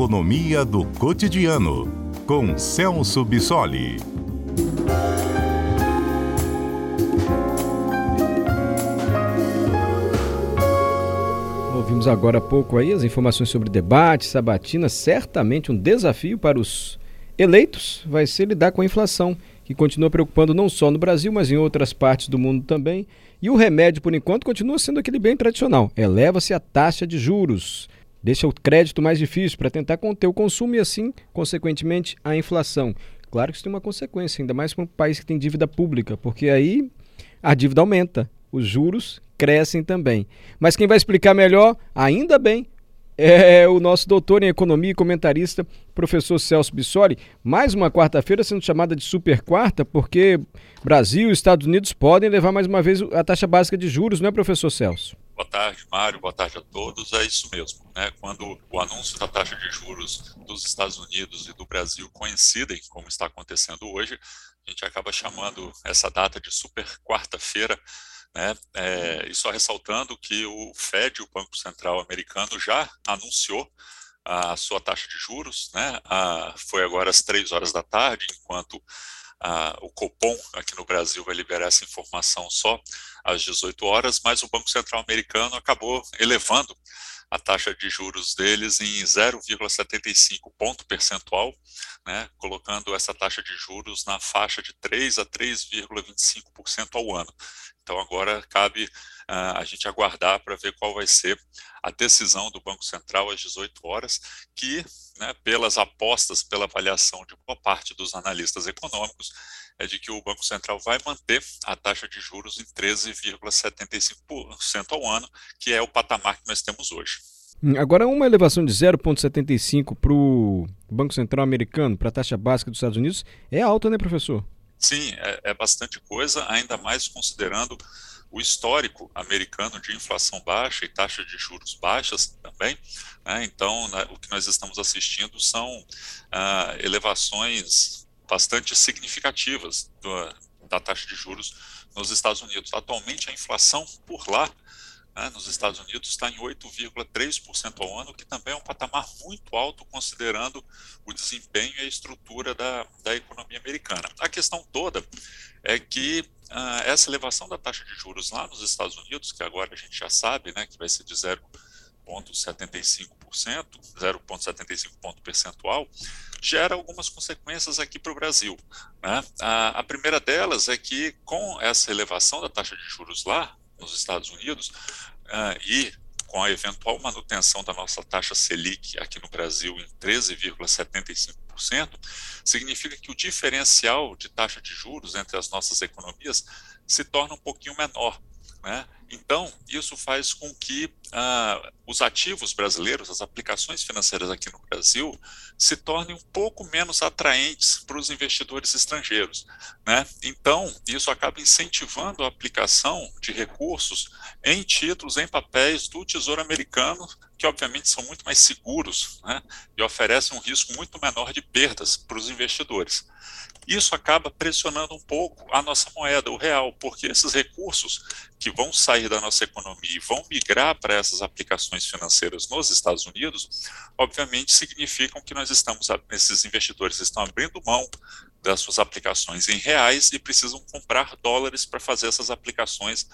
Economia do Cotidiano, com Celso Bissoli. Ouvimos agora há pouco aí as informações sobre debate, sabatina. Certamente um desafio para os eleitos vai ser lidar com a inflação, que continua preocupando não só no Brasil, mas em outras partes do mundo também. E o remédio, por enquanto, continua sendo aquele bem tradicional: eleva-se a taxa de juros. Deixa o crédito mais difícil para tentar conter o consumo e, assim, consequentemente, a inflação. Claro que isso tem uma consequência, ainda mais para um país que tem dívida pública, porque aí a dívida aumenta, os juros crescem também. Mas quem vai explicar melhor, ainda bem, é o nosso doutor em economia e comentarista, professor Celso Bissoli. Mais uma quarta-feira sendo chamada de super quarta, porque Brasil e Estados Unidos podem levar mais uma vez a taxa básica de juros, não é, professor Celso? Boa tarde, Mário. Boa tarde a todos. É isso mesmo. Né? Quando o anúncio da taxa de juros dos Estados Unidos e do Brasil coincidem, como está acontecendo hoje, a gente acaba chamando essa data de super quarta-feira né? É, e só ressaltando que o Fed, o Banco Central americano, já anunciou a sua taxa de juros, né? A, foi agora às três horas da tarde, enquanto o Copom aqui no Brasil vai liberar essa informação só às 18 horas, mas o Banco Central americano acabou elevando a taxa de juros deles em 0,75 ponto percentual, né, colocando essa taxa de juros na faixa de 3 a 3,25% ao ano. Então agora cabe a gente aguardar para ver qual vai ser a decisão do Banco Central às 18 horas, que, né, pelas apostas, pela avaliação de boa parte dos analistas econômicos, é de que o Banco Central vai manter a taxa de juros em 13,75% ao ano, que é o patamar que nós temos hoje. Hum, agora, uma elevação de 0,75 para o Banco Central americano, para a taxa básica dos Estados Unidos, é alta, né, professor? Sim, é, é bastante coisa, ainda mais considerando o histórico americano de inflação baixa e taxa de juros baixas também. Né? Então, né, o que nós estamos assistindo são ah, elevações bastante significativas do, da taxa de juros nos Estados Unidos. Atualmente, a inflação por lá, né, nos Estados Unidos, está em 8,3% ao ano, que também é um patamar muito alto, considerando o desempenho e a estrutura da, da economia americana. A questão toda é que uh, essa elevação da taxa de juros lá nos Estados Unidos, que agora a gente já sabe né, que vai ser de 0,75%, 0,75 ponto percentual, gera algumas consequências aqui para o Brasil. Né? A, a, primeira delas é que, com essa elevação da taxa de juros lá nos Estados Unidos uh, e com a eventual manutenção da nossa taxa Selic aqui no Brasil em 13,75%, significa que o diferencial de taxa de juros entre as nossas economias se torna um pouquinho menor. Né? Então, isso faz com que ah, os ativos brasileiros, as aplicações financeiras aqui no Brasil, se tornem um pouco menos atraentes para os investidores estrangeiros. Né? Então, isso acaba incentivando a aplicação de recursos em títulos, em papéis do Tesouro Americano, que obviamente são muito mais seguros né? e oferecem um risco muito menor de perdas para os investidores. Isso acaba pressionando um pouco a nossa moeda, o real, porque esses recursos que vão sair da nossa economia e vão migrar para essas aplicações financeiras nos Estados Unidos, obviamente significam que nós estamos, esses investidores estão abrindo mão das suas aplicações em reais e precisam comprar dólares para fazer essas aplicações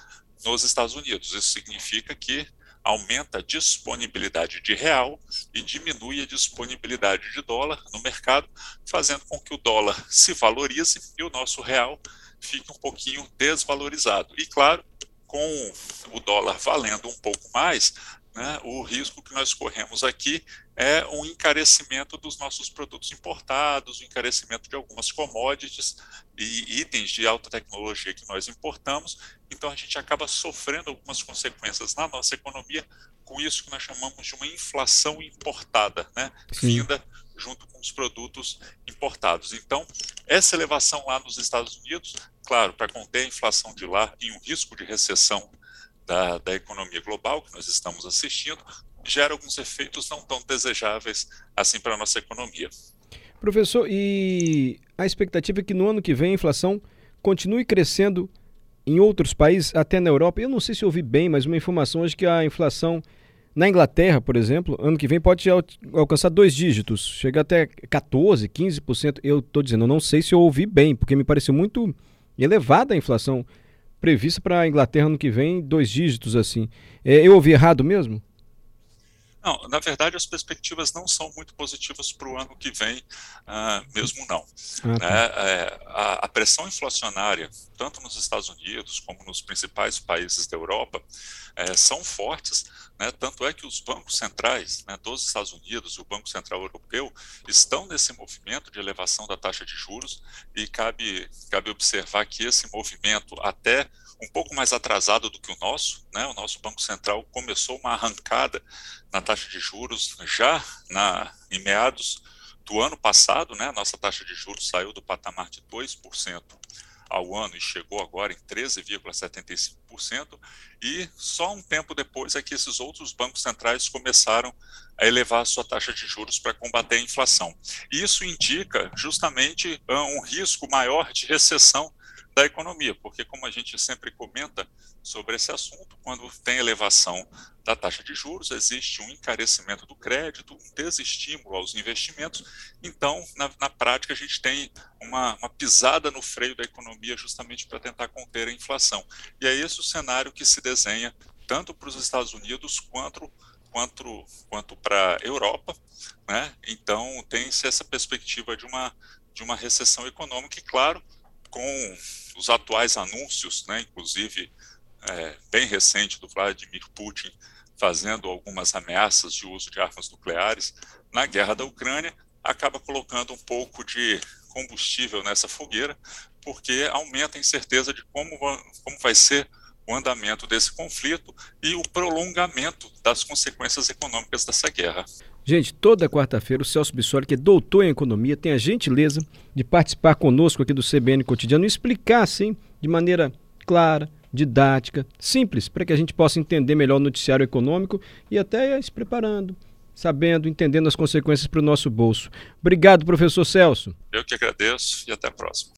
nos Estados Unidos. Isso significa que aumenta a disponibilidade de real e diminui a disponibilidade de dólar no mercado, fazendo com que o dólar se valorize e o nosso real fique um pouquinho desvalorizado. E claro, com o dólar valendo um pouco mais, né, o risco que nós corremos aqui é um encarecimento dos nossos produtos importados, o um encarecimento de algumas commodities e itens de alta tecnologia que nós importamos. Então, a gente acaba sofrendo algumas consequências na nossa economia com isso que nós chamamos de uma inflação importada, né, vinda junto com os produtos importados. Então, essa elevação lá nos Estados Unidos, claro, para conter a inflação de lá e um risco de recessão da, da economia global que nós estamos assistindo, gera alguns efeitos não tão desejáveis assim para a nossa economia. Professor, e a expectativa é que no ano que vem a inflação continue crescendo em outros países, até na Europa. Eu não sei se ouvi bem, mas uma informação hoje que a inflação Na Inglaterra, por exemplo, ano que vem pode al alcançar dois dígitos, chega até 14%, 15%. Eu estou dizendo, eu não sei se eu ouvi bem, porque me pareceu muito elevada a inflação prevista para a Inglaterra ano que vem, dois dígitos assim. É, eu ouvi errado mesmo? Não, na verdade as perspectivas não são muito positivas para o ano que vem, uh, mesmo não. Ah, tá. é, é, a, a, pressão inflacionária, tanto nos Estados Unidos como nos principais países da Europa, é, são fortes, né, tanto é que os bancos centrais né, dos Estados Unidos e o Banco Central Europeu estão nesse movimento de elevação da taxa de juros e cabe, cabe observar que esse movimento até um pouco mais atrasado do que o nosso. Né? O nosso Banco Central começou uma arrancada na taxa de juros já na, em meados do ano passado. Né? A nossa taxa de juros saiu do patamar de 2% ao ano e chegou agora em 13,75%, e só um tempo depois é que esses outros bancos centrais começaram a elevar a sua taxa de juros para combater a inflação. Isso indica justamente um risco maior de recessão da economia, porque como a gente sempre comenta sobre esse assunto, quando tem elevação da taxa de juros, existe um encarecimento do crédito, um desestímulo aos investimentos, então, na, na prática, a gente tem uma, uma, pisada no freio da economia justamente para tentar conter a inflação. E é esse o cenário que se desenha tanto para os Estados Unidos quanto quanto, quanto para a Europa, né? Então tem-se essa perspectiva de uma, de uma recessão econômica e, claro, com os atuais anúncios, né, inclusive é, bem recente do Vladimir Putin fazendo algumas ameaças de uso de armas nucleares na guerra da Ucrânia, acaba colocando um pouco de combustível nessa fogueira, porque aumenta a incerteza de como, como vai ser o andamento desse conflito e o prolongamento das consequências econômicas dessa guerra. Gente, toda quarta-feira o Celso Bissoli, que é doutor em economia, tem a gentileza de participar conosco aqui do CBN Cotidiano e explicar, assim, de maneira clara, didática, simples, para que a gente possa entender melhor o noticiário econômico e até se preparando, sabendo, entendendo as consequências para o nosso bolso. Obrigado, professor Celso. Eu que agradeço e até a próxima.